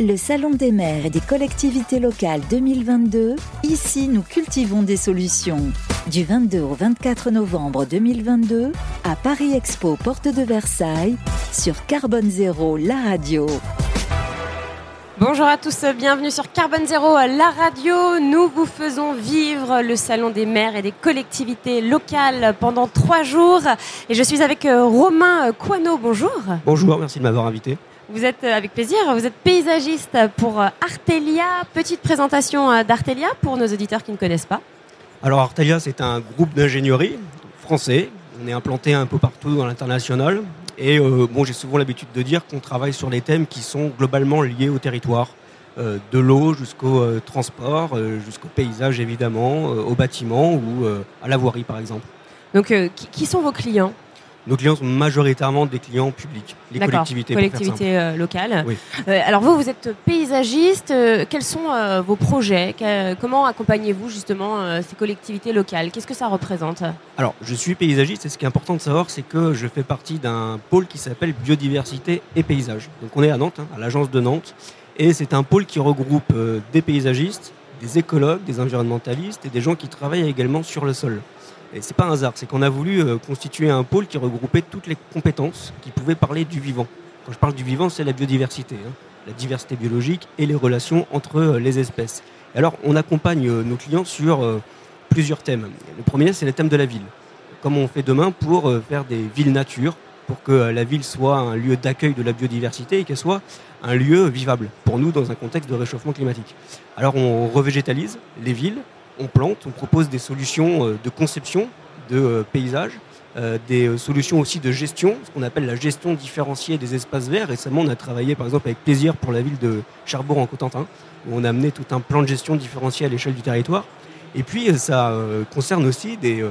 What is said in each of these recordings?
Le Salon des maires et des collectivités locales 2022, ici nous cultivons des solutions. Du 22 au 24 novembre 2022, à Paris Expo, porte de Versailles, sur Carbone Zéro, la radio. Bonjour à tous, bienvenue sur Carbone Zéro, la radio. Nous vous faisons vivre le Salon des maires et des collectivités locales pendant trois jours. Et je suis avec euh, Romain Coineau. Bonjour. Bonjour, merci de m'avoir invité. Vous êtes euh, avec plaisir, vous êtes paysagiste pour euh, Artelia. Petite présentation euh, d'Artelia pour nos auditeurs qui ne connaissent pas. Alors Artelia, c'est un groupe d'ingénierie français. On est implanté un peu partout dans l'international. Et bon, j'ai souvent l'habitude de dire qu'on travaille sur des thèmes qui sont globalement liés au territoire. de l'eau jusqu'au transport, jusqu'au paysage évidemment, au bâtiment ou à la voirie par exemple. Donc qui sont vos clients? Nos clients sont majoritairement des clients publics, les collectivités. Collectivités euh, locales. Euh, alors vous, vous êtes paysagiste. Euh, quels sont vos projets? Comment accompagnez-vous justement ces collectivités locales? Qu'est-ce que ça représente? Alors, je suis paysagiste et ce qui est important de savoir, c'est que je fais partie d'un pôle qui s'appelle biodiversité et paysage. Donc on est à Nantes, hein, à l'agence de Nantes, et c'est un pôle qui regroupe des paysagistes, des écologues, des environnementalistes et des gens qui travaillent également sur le sol. Et c'est pas un hasard, c'est qu'on a voulu euh, constituer un pôle qui regroupait toutes les compétences qui pouvaient parler du vivant. Quand je parle du vivant, c'est la biodiversité, hein. la diversité biologique et les relations entre euh, les espèces. alors, on accompagne euh, nos clients sur plusieurs thèmes. Le premier, c'est le thème de la ville. Comment on fait demain pour faire des villes nature, pour que la ville soit un lieu d'accueil de la biodiversité et qu'elle soit un lieu vivable pour nous dans un contexte de réchauffement climatique. Alors, on revégétalise les villes on plante, on propose des solutions euh, de conception de euh, paysages, euh, des solutions aussi de gestion, ce qu'on appelle la gestion différenciée des espaces verts. Récemment, on a travaillé par exemple avec plaisir pour la ville de Cherbourg en Cotentin, où on a amené tout un plan de gestion différencié à l'échelle du territoire. Et puis, ça concerne aussi des,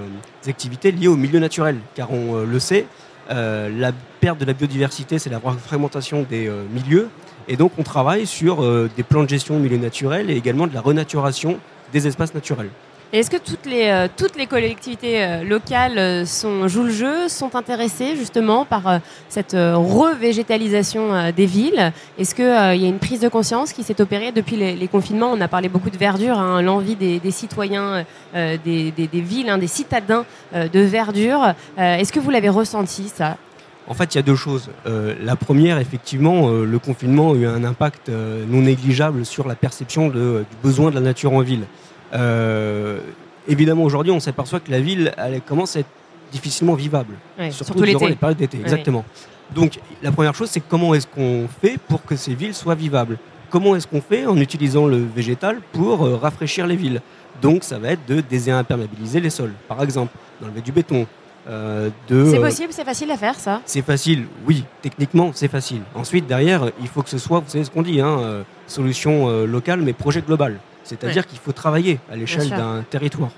activités liées au milieu naturel, car on le sait, la perte de la biodiversité, c'est la fragmentation des milieux. Et donc, on travaille sur des plans de gestion au milieu naturel et également de la renaturation des espaces naturels. Est-ce que toutes les, euh, toutes les collectivités euh, locales euh, sont, jouent le jeu, sont intéressées justement par cette revégétalisation des villes? Est-ce qu'il y a une prise de conscience qui s'est opérée depuis les, confinements? On a parlé beaucoup de verdure, hein, l'envie des, citoyens, des, des, villes, hein, des citadins de verdure. Est-ce que vous l'avez ressenti ça? En fait, il y a deux choses. la première, effectivement, le confinement a eu un impact non négligeable sur la perception de, du besoin de la nature en ville. Euh, évidemment, aujourd'hui, on s'aperçoit que la ville elle commence à être difficilement vivable, surtout, durant les périodes d'été. Exactement. Donc, la première chose, c'est comment est-ce qu'on fait pour que ces villes soient vivables? Comment est-ce qu'on fait en utilisant le végétal pour euh, rafraîchir les villes? Donc, ça va être de désimperméabiliser les sols, par exemple, d'enlever du béton, euh, c'est possible, c'est facile à faire ça C'est facile, oui, techniquement c'est facile. Ensuite, derrière, il faut que ce soit, vous savez ce qu'on dit, hein, solution locale mais projet global. C'est-à-dire qu'il faut travailler à l'échelle d'un territoire.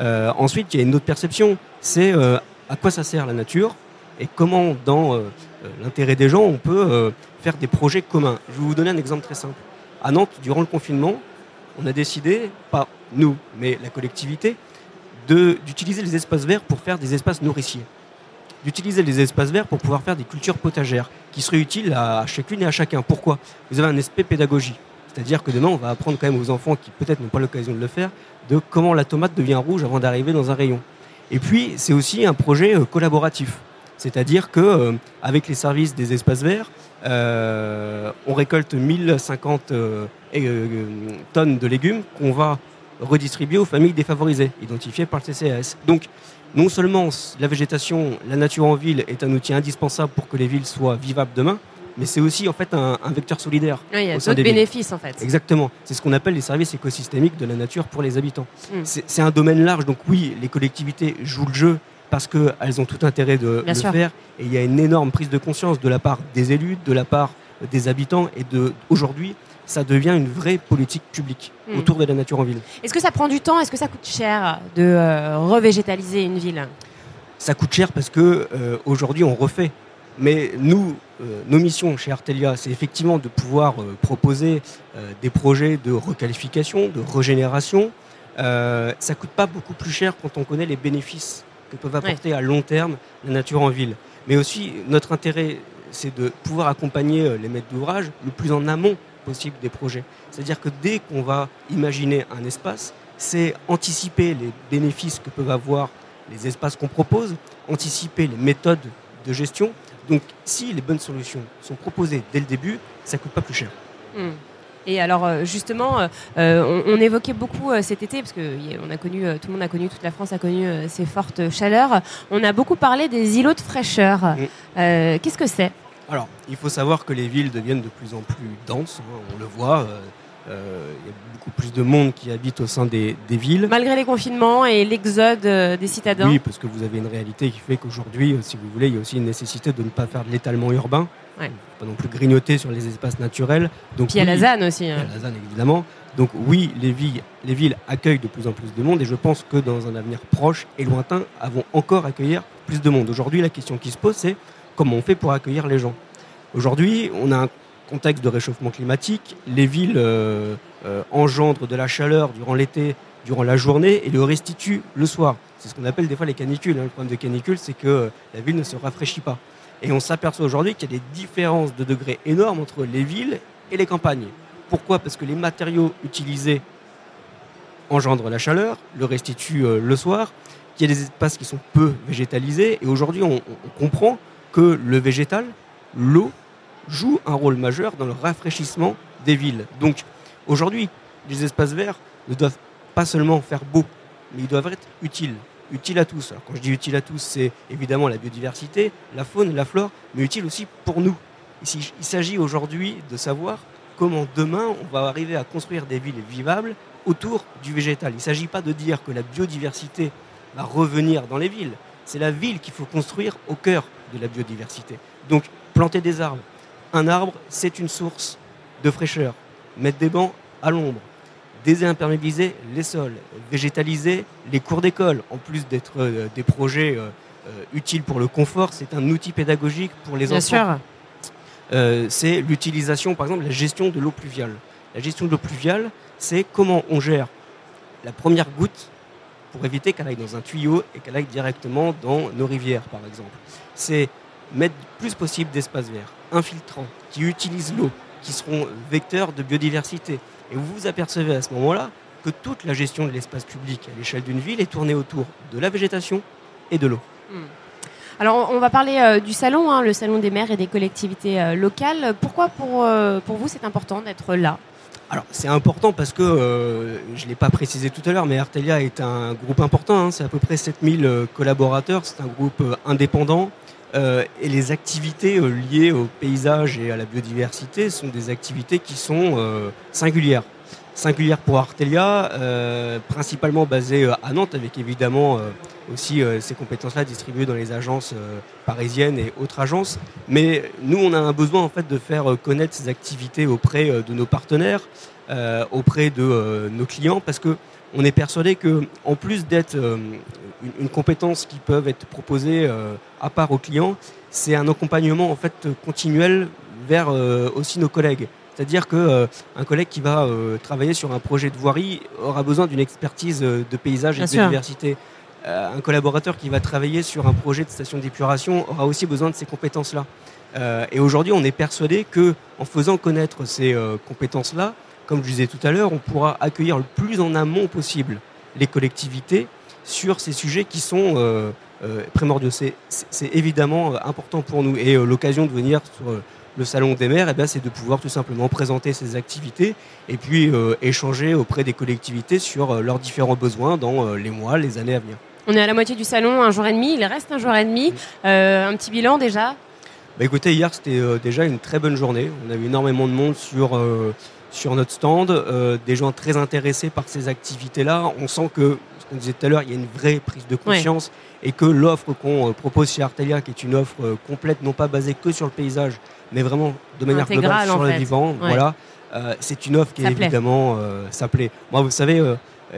Euh, ensuite, il y a une autre perception, c'est euh, à quoi ça sert la nature et comment, dans euh, l'intérêt des gens, on peut faire des projets communs. Je vais vous donner un exemple très simple. À Nantes, durant le confinement, on a décidé, pas nous, mais la collectivité, d'utiliser les espaces verts pour faire des espaces nourriciers. D'utiliser les espaces verts pour pouvoir faire des cultures potagères qui seraient utiles à chacune et à chacun. Pourquoi? Vous avez un aspect pédagogie. C'est-à-dire que demain, on va apprendre quand même aux enfants qui peut-être n'ont pas l'occasion de le faire, de comment la tomate devient rouge avant d'arriver dans un rayon. Et puis, c'est aussi un projet euh, collaboratif. C'est-à-dire que euh, avec les services des espaces verts, euh, on récolte 1050 tonnes de légumes qu'on va redistribuer aux familles défavorisées, identifiées par le CCAS. Donc, non seulement la végétation, la nature en ville est un outil indispensable pour que les villes soient vivables demain, mais c'est aussi en fait un, vecteur solidaire. Oui, il y a d'autres bénéfices en fait. Exactement. C'est ce qu'on appelle les services écosystémiques de la nature pour les habitants. Hmm. C'est un domaine large, donc oui, les collectivités jouent le jeu parce qu'elles ont tout intérêt de le faire. Et il y a une énorme prise de conscience de la part des élus, de la part des habitants. Et de aujourd'hui, ça devient une vraie politique publique hmm. autour de la nature en ville. Est-ce que ça prend du temps? Est-ce que ça coûte cher de euh, revégétaliser une ville? Ça coûte cher parce que euh, aujourd'hui on refait mais nous, euh, nos missions chez Artelia, c'est effectivement de pouvoir proposer des projets de requalification, de régénération. ça ne coûte pas beaucoup plus cher quand on connaît les bénéfices que peuvent apporter à long terme la nature en ville. Mais aussi, notre intérêt, c'est de pouvoir accompagner les maîtres d'ouvrage le plus en amont possible des projets. C'est-à-dire que dès qu'on va imaginer un espace, c'est anticiper les bénéfices que peuvent avoir les espaces qu'on propose, anticiper les méthodes de gestion. Donc si les bonnes solutions sont proposées dès le début, ça ne coûte pas plus cher. Hmm. Et alors euh, justement, euh, euh, on, évoquait beaucoup cet été, parce que on a connu, tout le monde a connu, toute la France a connu ces fortes chaleurs. On a beaucoup parlé des îlots de fraîcheur. Qu'est-ce que c'est? Alors, il faut savoir que les villes deviennent de plus en plus denses. Hein, on le voit. Il y a beaucoup plus de monde qui habite au sein des, villes. Malgré les confinements et l'exode des citadins Oui, parce que vous avez une réalité qui fait qu'aujourd'hui, si vous voulez, il y a aussi une nécessité de ne pas faire de l'étalement urbain. Pas non plus grignoter sur les espaces naturels. Donc, Puis il y a la ZAN aussi. Hein. la ZAN évidemment. Donc oui, les villes, les villes accueillent de plus en plus de monde et je pense que dans un avenir proche et lointain, elles vont encore accueillir plus de monde. Aujourd'hui, la question qui se pose, c'est comment on fait pour accueillir les gens. Aujourd'hui, on a un contexte de réchauffement climatique. Les villes euh, euh, engendrent de la chaleur durant l'été, durant la journée et le restituent le soir. C'est ce qu'on appelle des fois les canicules. Hein. Le problème de canicule, c'est que euh, la ville ne se rafraîchit pas. Et on s'aperçoit aujourd'hui qu'il y a des différences de degrés énormes entre les villes et les campagnes. Pourquoi? Parce que les matériaux utilisés engendrent la chaleur, le restituent le soir, qu'il y a des espaces qui sont peu végétalisés. Et aujourd'hui, on, comprend que le végétal, l'eau, joue un rôle majeur dans le rafraîchissement des villes. Donc aujourd'hui, les espaces verts ne doivent pas seulement faire beau, mais ils doivent être utiles utile à tous. quand je dis utile à tous, c'est évidemment la biodiversité, la faune, la flore, mais utile aussi pour nous. il s'agit aujourd'hui de savoir comment demain on va arriver à construire des villes vivables autour du végétal. Il ne s'agit pas de dire que la biodiversité va revenir dans les villes. C'est la ville qu'il faut construire au cœur de la biodiversité. Donc planter des arbres. Un arbre, c'est une source de fraîcheur. Mettre des bancs à l'ombre désimperméabiliser les sols, végétaliser les cours d'école, en plus d'être euh, des projets euh, euh, utiles pour le confort, c'est un outil pédagogique pour les Bien enfants. Sûr. c'est l'utilisation, par exemple, la gestion de l'eau pluviale. La gestion de l'eau pluviale, c'est comment on gère la première goutte pour éviter qu'elle aille dans un tuyau et qu'elle aille directement dans nos rivières, par exemple. C'est mettre plus possible d'espaces verts, infiltrants, qui utilisent l'eau, qui seront vecteurs de biodiversité. Et vous vous apercevez à ce moment-là que toute la gestion de l'espace public à l'échelle d'une ville est tournée autour de la végétation et de l'eau. Hmm. Alors, on va parler euh, du salon, hein, le salon des maires et des collectivités euh, locales. Pourquoi, pour, euh, pour vous, c'est important d'être là? Alors c'est important parce que, je ne l'ai pas précisé tout à l'heure, mais Artelia est un groupe important, hein. c'est à peu près 7000 collaborateurs, c'est un groupe indépendant euh, et les activités euh, liées au paysage et à la biodiversité sont des activités qui sont euh, singulières. Singulières pour Artelia, principalement basées à Nantes, avec évidemment aussi ces compétences-là distribuées dans les agences parisiennes et autres agences. Mais nous, on a un besoin en fait de faire connaître ces activités auprès de nos partenaires, auprès de nos clients, parce que on est persuadé que, en plus d'être une, compétence qui peut être proposée euh, à part aux clients, c'est un accompagnement en fait continuel vers euh, aussi nos collègues. C'est-à-dire qu'un euh, collègue qui va travailler sur un projet de voirie aura besoin d'une expertise de paysage et de biodiversité. un collaborateur qui va travailler sur un projet de station d'épuration aura aussi besoin de ces compétences-là. et aujourd'hui, on est persuadé que en faisant connaître ces compétences-là, comme je disais tout à l'heure, on pourra accueillir le plus en amont possible les collectivités sur ces sujets qui sont euh, euh, primordiaux. C'est évidemment euh, important pour nous. Et l'occasion de venir sur le Salon des maires, eh c'est de pouvoir tout simplement présenter ces activités et puis échanger auprès des collectivités sur leurs différents besoins dans les mois, les années à venir. On est à la moitié du salon, un jour et demi, il reste un jour et demi. un petit bilan déjà? Bah écoutez, hier c'était déjà une très bonne journée. On a eu énormément de monde sur, sur notre stand, des gens très intéressés par ces activités-là. On sent que on disait tout à l'heure, il y a une vraie prise de conscience et que l'offre qu'on euh, propose chez Artelia, qui est une offre euh, complète, non pas basée que sur le paysage, mais vraiment de manière globale sur le vivant, voilà, euh, c'est une offre qui évidemment ça plaît. Moi, vous savez,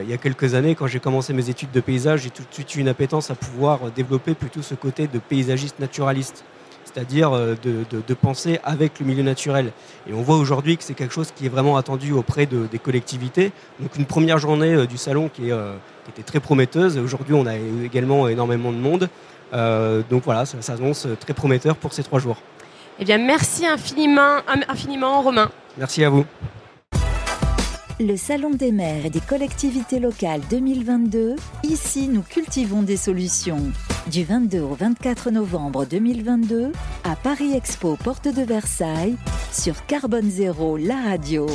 il y a quelques années, quand j'ai commencé mes études de paysage, j'ai tout de suite eu une appétence à pouvoir développer plutôt ce côté de paysagiste naturaliste c'est-à-dire de, penser avec le milieu naturel. Et on voit aujourd'hui que c'est quelque chose qui est vraiment attendu auprès des collectivités. Donc une première journée du salon qui est, qui était très prometteuse. Aujourd'hui, on a également énormément de monde. Euh, donc voilà, ça, s'annonce très prometteur pour ces trois jours. Eh bien, merci infiniment, infiniment Romain. Merci à vous. Le Salon des maires et des collectivités locales 2022, ici nous cultivons des solutions. Du 22 au 24 novembre 2022, à Paris Expo, porte de Versailles, sur Carbone Zéro, la radio.